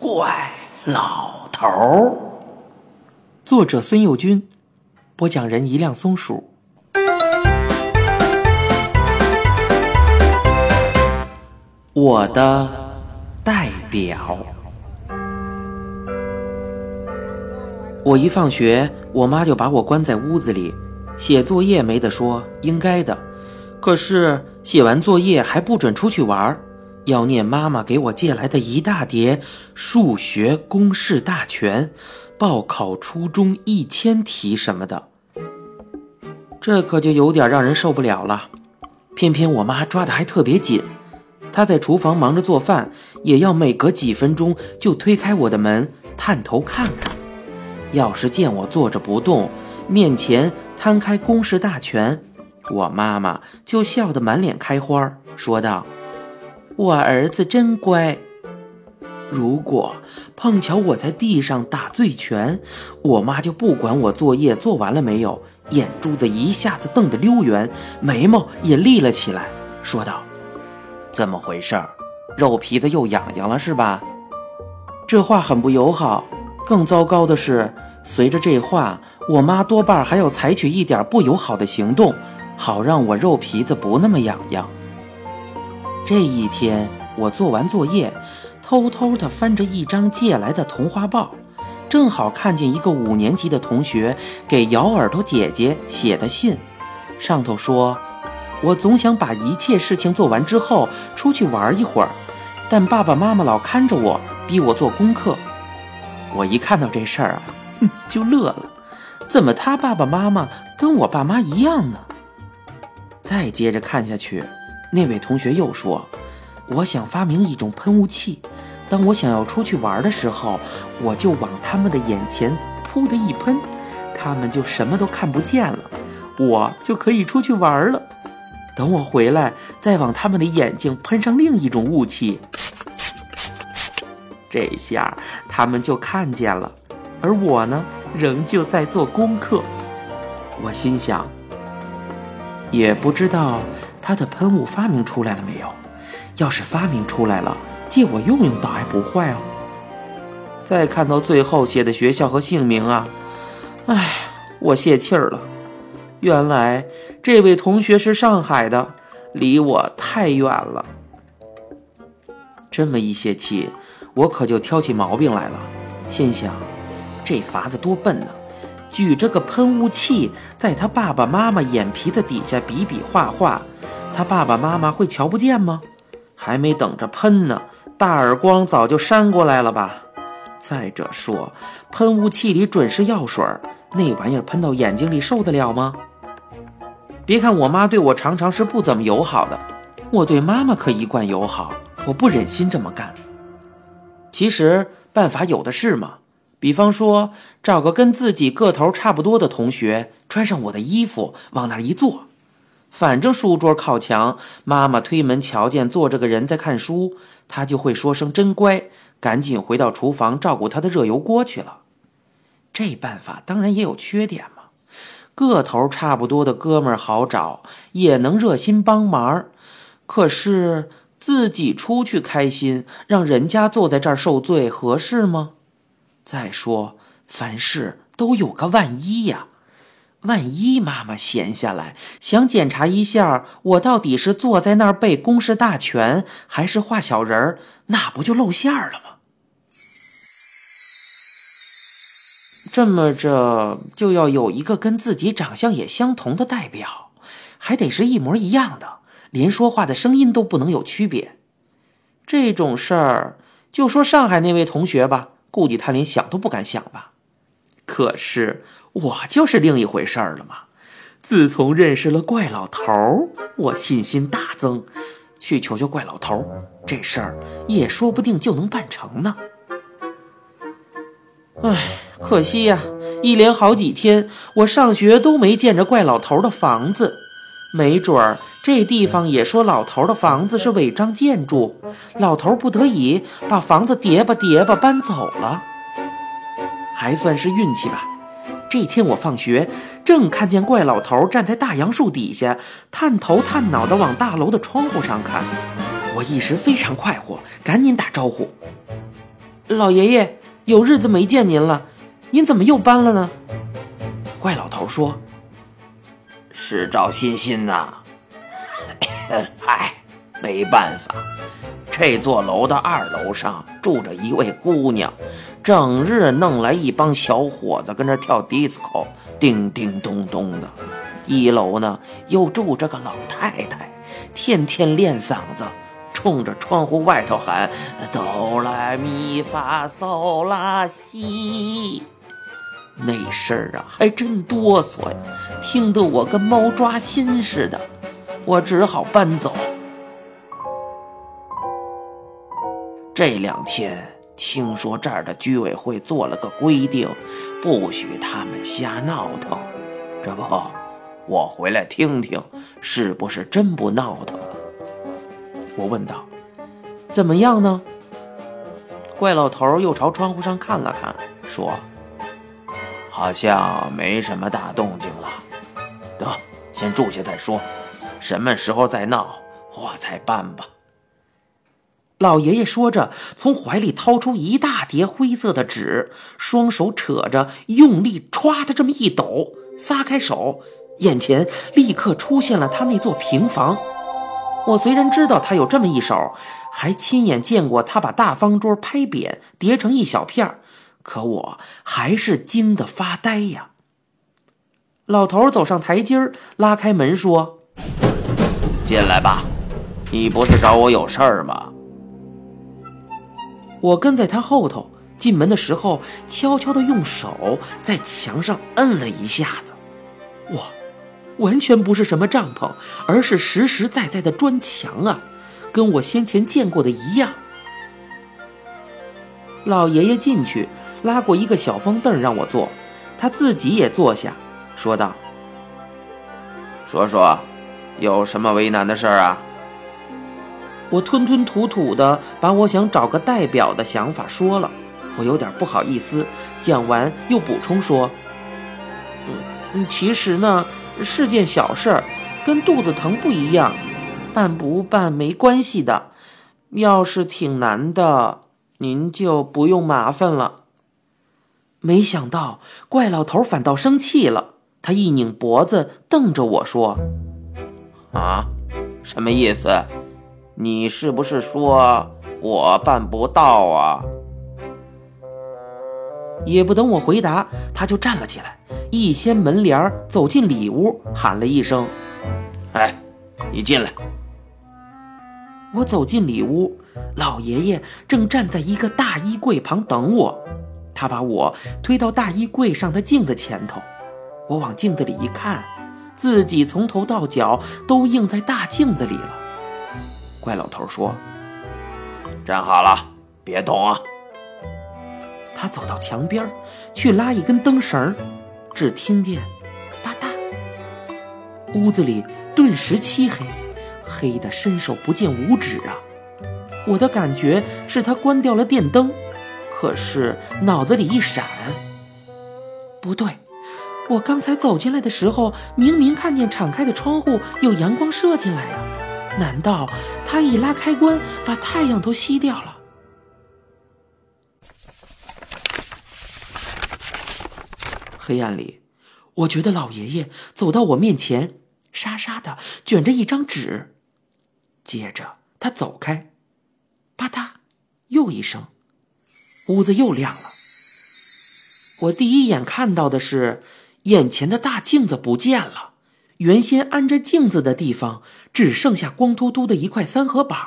怪老头儿。作者孙幼军，播讲人一辆松鼠。我的代表。我一放学，我妈就把我关在屋子里，写作业没得说，应该的。可是写完作业还不准出去玩儿，要念妈妈给我借来的一大叠数学公式大全、报考初中一千题什么的。这可就有点让人受不了了。偏偏我妈抓的还特别紧，她在厨房忙着做饭，也要每隔几分钟就推开我的门，探头看看。要是见我坐着不动，面前摊开公式大全，我妈妈就笑得满脸开花，说道：“我儿子真乖。”如果碰巧我在地上打醉拳，我妈就不管我作业做完了没有，眼珠子一下子瞪得溜圆，眉毛也立了起来，说道：“怎么回事？肉皮子又痒痒了是吧？”这话很不友好。更糟糕的是，随着这话，我妈多半还要采取一点不友好的行动，好让我肉皮子不那么痒痒。这一天，我做完作业，偷偷地翻着一张借来的童话报，正好看见一个五年级的同学给咬耳朵姐姐写的信，上头说：“我总想把一切事情做完之后出去玩一会儿，但爸爸妈妈老看着我，逼我做功课。”我一看到这事儿啊，哼，就乐了。怎么他爸爸妈妈跟我爸妈一样呢？再接着看下去，那位同学又说：“我想发明一种喷雾器，当我想要出去玩的时候，我就往他们的眼前噗的一喷，他们就什么都看不见了，我就可以出去玩了。等我回来，再往他们的眼睛喷上另一种雾气。”这下他们就看见了，而我呢，仍旧在做功课。我心想，也不知道他的喷雾发明出来了没有。要是发明出来了，借我用用，倒还不坏哦。再看到最后写的学校和姓名啊，哎，我泄气儿了。原来这位同学是上海的，离我太远了。这么一泄气。我可就挑起毛病来了，心想，这法子多笨呢！举着个喷雾器，在他爸爸妈妈眼皮子底下比比划划，他爸爸妈妈会瞧不见吗？还没等着喷呢，大耳光早就扇过来了吧？再者说，喷雾器里准是药水，那玩意儿喷到眼睛里受得了吗？别看我妈对我常常是不怎么友好的，我对妈妈可一贯友好，我不忍心这么干。其实办法有的是嘛，比方说找个跟自己个头差不多的同学，穿上我的衣服，往那儿一坐，反正书桌靠墙，妈妈推门瞧见坐着个人在看书，他就会说声真乖，赶紧回到厨房照顾他的热油锅去了。这办法当然也有缺点嘛，个头差不多的哥们儿好找，也能热心帮忙，可是。自己出去开心，让人家坐在这儿受罪，合适吗？再说，凡事都有个万一呀，万一妈妈闲下来想检查一下我到底是坐在那儿背公式大全，还是画小人儿，那不就露馅了吗？这么着，就要有一个跟自己长相也相同的代表，还得是一模一样的。连说话的声音都不能有区别，这种事儿就说上海那位同学吧，估计他连想都不敢想吧。可是我就是另一回事儿了嘛。自从认识了怪老头儿，我信心大增，去求求怪老头儿，这事儿也说不定就能办成呢。唉，可惜呀，一连好几天我上学都没见着怪老头的房子，没准儿。这地方也说老头的房子是违章建筑，老头不得已把房子叠吧叠吧搬走了，还算是运气吧。这天我放学，正看见怪老头站在大杨树底下，探头探脑的往大楼的窗户上看，我一时非常快活，赶紧打招呼：“老爷爷，有日子没见您了，您怎么又搬了呢？怪老头说：“是赵欣欣呐。嗨，没办法，这座楼的二楼上住着一位姑娘，整日弄来一帮小伙子跟着跳迪斯科，叮叮咚咚的。一楼呢又住着个老太太，天天练嗓子。”冲着窗户外头喊哆来咪发嗦拉西，那声儿啊还真哆嗦呀，听得我跟猫抓心似的。我只好搬走。这两天听说这儿的居委会做了个规定，不许他们瞎闹腾。这不，我回来听听，是不是真不闹腾了？我问道：“怎么样呢？”怪老头又朝窗户上看了看，说：“好像没什么大动静了。得，先住下再说。什么时候再闹，我再办吧。”老爷爷说着，从怀里掏出一大叠灰色的纸，双手扯着，用力歘的这么一抖，撒开手，眼前立刻出现了他那座平房。我虽然知道他有这么一手，还亲眼见过他把大方桌拍扁叠成一小片可我还是惊得发呆呀。老头走上台阶，拉开门说：“进来吧，你不是找我有事儿吗？”我跟在他后头，进门的时候悄悄的用手在墙上摁了一下子，哇！完全不是什么帐篷，而是实实在在的砖墙啊，跟我先前见过的一样。老爷爷进去，拉过一个小方凳让我坐，他自己也坐下，说道：“说说，有什么为难的事儿啊？”我吞吞吐吐的把我想找个代表的想法说了，我有点不好意思，讲完又补充说：“嗯，其实呢。”是件小事儿，跟肚子疼不一样，办不办没关系的。要是挺难的，您就不用麻烦了。没想到怪老头反倒生气了，他一拧脖子，瞪着我说：“啊，什么意思？你是不是说我办不到啊？”也不等我回答，他就站了起来，一掀门帘走进里屋，喊了一声：“哎，你进来。”我走进里屋，老爷爷正站在一个大衣柜旁等我。他把我推到大衣柜上的镜子前头，我往镜子里一看，自己从头到脚都映在大镜子里了。怪老头说：“站好了，别动啊。”他走到墙边去拉一根灯绳只听见“吧嗒”，屋子里顿时漆黑，黑的伸手不见五指啊！我的感觉是他关掉了电灯，可是脑子里一闪，不对，我刚才走进来的时候，明明看见敞开的窗户有阳光射进来呀，难道他一拉开关，把太阳都吸掉了？黑暗里，我觉得老爷爷走到我面前，沙沙的卷着一张纸，接着他走开，吧嗒，又一声，屋子又亮了。我第一眼看到的是，眼前的大镜子不见了，原先安着镜子的地方只剩下光秃秃的一块三合板。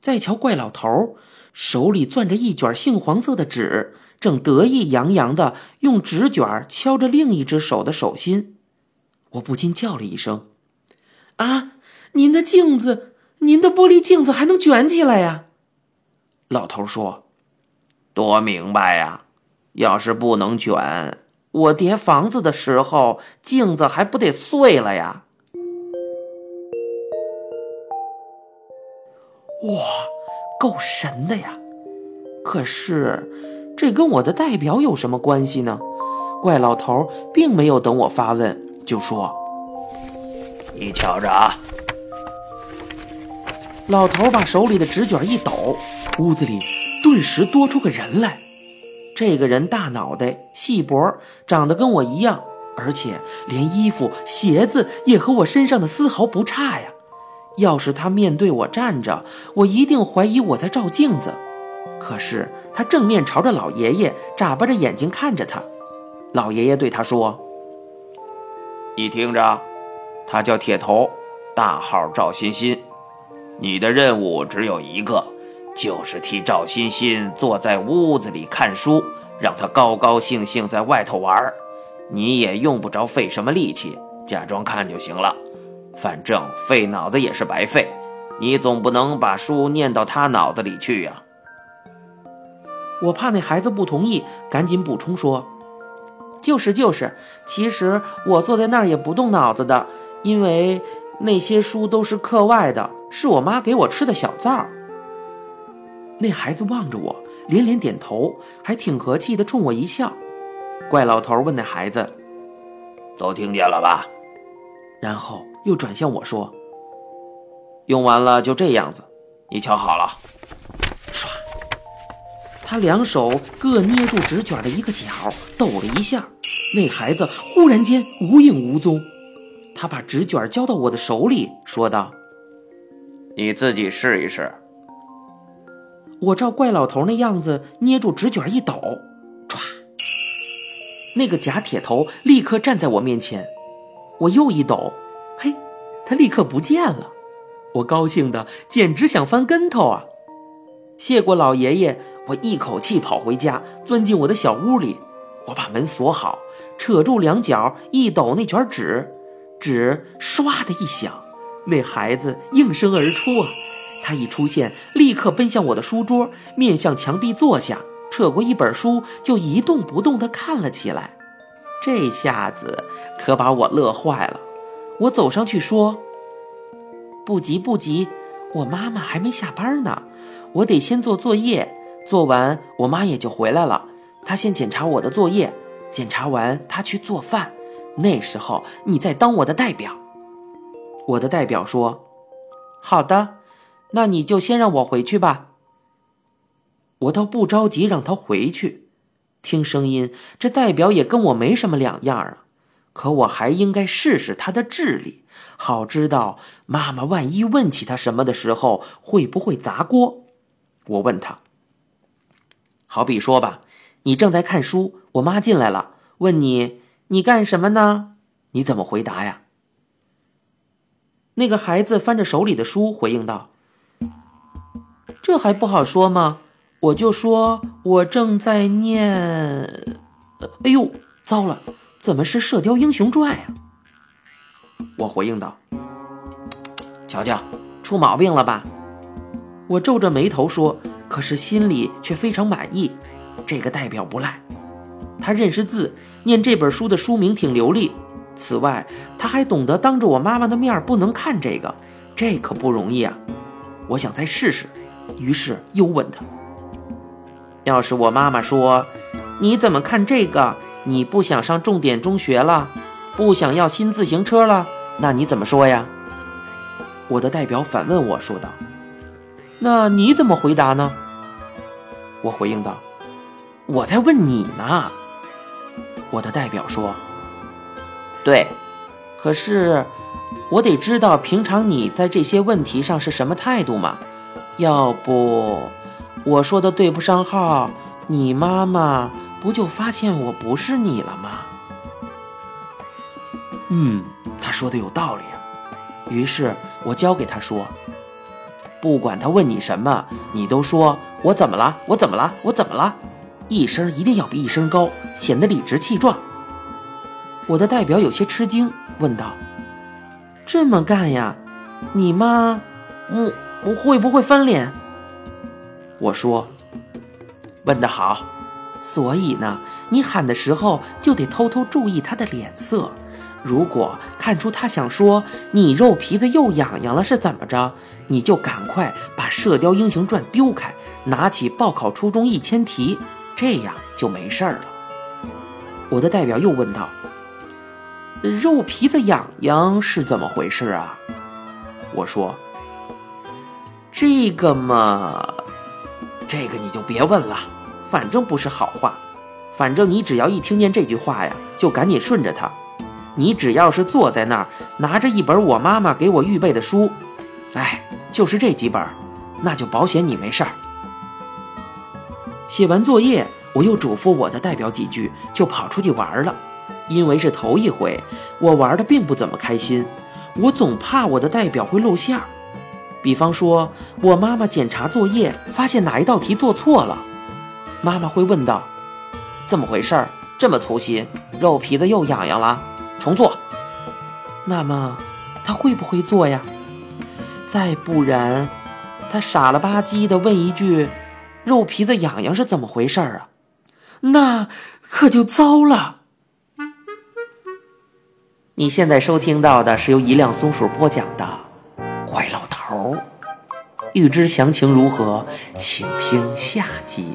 再瞧怪老头，手里攥着一卷杏黄色的纸。正得意洋洋的用纸卷敲着另一只手的手心，我不禁叫了一声：“啊，您的镜子，您的玻璃镜子还能卷起来呀？”老头说：“多明白呀！要是不能卷，我叠房子的时候，镜子还不得碎了呀？”哇，够神的呀！可是。这跟我的代表有什么关系呢？怪老头并没有等我发问，就说：“你瞧着啊！”老头把手里的纸卷一抖，屋子里顿时多出个人来。这个人大脑袋、细脖，长得跟我一样，而且连衣服、鞋子也和我身上的丝毫不差呀。要是他面对我站着，我一定怀疑我在照镜子。可是他正面朝着老爷爷，眨巴着眼睛看着他。老爷爷对他说：“你听着，他叫铁头，大号赵欣欣。你的任务只有一个，就是替赵欣欣坐在屋子里看书，让他高高兴兴在外头玩。你也用不着费什么力气，假装看就行了。”反正费脑子也是白费，你总不能把书念到他脑子里去呀。我怕那孩子不同意，赶紧补充说：“就是就是，其实我坐在那儿也不动脑子的，因为那些书都是课外的，是我妈给我吃的小灶。”那孩子望着我，连连点头，还挺和气的，冲我一笑。怪老头问那孩子：“都听见了吧？”然后。又转向我说：“用完了就这样子，你瞧好了。”唰，他两手各捏住纸卷的一个角，抖了一下，那孩子忽然间无影无踪。他把纸卷交到我的手里，说道：“你自己试一试。”我照怪老头那样子捏住纸卷一抖，唰，那个假铁头立刻站在我面前。我又一抖。嘿，他立刻不见了，我高兴的简直想翻跟头啊！谢过老爷爷，我一口气跑回家，钻进我的小屋里。我把门锁好，扯住两角，一抖那卷纸，纸唰的一响，那孩子应声而出啊！他一出现，立刻奔向我的书桌，面向墙壁坐下，扯过一本书，就一动不动地看了起来。这下子可把我乐坏了。我走上去说：“不急不急，我妈妈还没下班呢，我得先做作业，做完我妈也就回来了。她先检查我的作业，检查完她去做饭，那时候你再当我的代表。”我的代表说：“好的，那你就先让我回去吧。”我倒不着急让他回去，听声音，这代表也跟我没什么两样啊。可我还应该试试他的智力，好知道妈妈万一问起他什么的时候会不会砸锅。我问他，好比说吧，你正在看书，我妈进来了，问你你干什么呢？你怎么回答呀？那个孩子翻着手里的书回应道：“这还不好说吗？我就说我正在念……哎呦，糟了！”怎么是《射雕英雄传》呀？我回应道：“瞧瞧，出毛病了吧？”我皱着眉头说，可是心里却非常满意。这个代表不赖，他认识字，念这本书的书名挺流利。此外，他还懂得当着我妈妈的面不能看这个，这可不容易啊！我想再试试，于是又问他：“要是我妈妈说，你怎么看这个？”你不想上重点中学了，不想要新自行车了，那你怎么说呀？我的代表反问我说道：“那你怎么回答呢？”我回应道：“我在问你呢。”我的代表说：“对，可是我得知道平常你在这些问题上是什么态度嘛？要不我说的对不上号，你妈妈。”不就发现我不是你了吗？嗯，他说的有道理啊。于是我教给他说：“不管他问你什么，你都说我怎么了？我怎么了？我怎么了？一声一定要比一声高，显得理直气壮。”我的代表有些吃惊，问道：“这么干呀？你妈，嗯，会不会翻脸？”我说：“问得好。”所以呢，你喊的时候就得偷偷注意他的脸色。如果看出他想说你肉皮子又痒痒了是怎么着，你就赶快把《射雕英雄传》丢开，拿起报考初中一千题，这样就没事儿了。我的代表又问道：“肉皮子痒痒是怎么回事啊？”我说：“这个嘛。”这个你就别问了，反正不是好话。反正你只要一听见这句话呀，就赶紧顺着他。你只要是坐在那儿，拿着一本我妈妈给我预备的书，哎，就是这几本，那就保险你没事儿。写完作业，我又嘱咐我的代表几句，就跑出去玩了。因为是头一回，我玩的并不怎么开心，我总怕我的代表会露馅儿。比方说，我妈妈检查作业，发现哪一道题做错了，妈妈会问道：“怎么回事？这么粗心，肉皮子又痒痒了，重做。”那么，他会不会做呀？再不然，他傻了吧唧的问一句：“肉皮子痒痒是怎么回事啊？”那可就糟了。你现在收听到的是由一辆松鼠播讲的《怪老头头》，欲知详情如何，请听下集。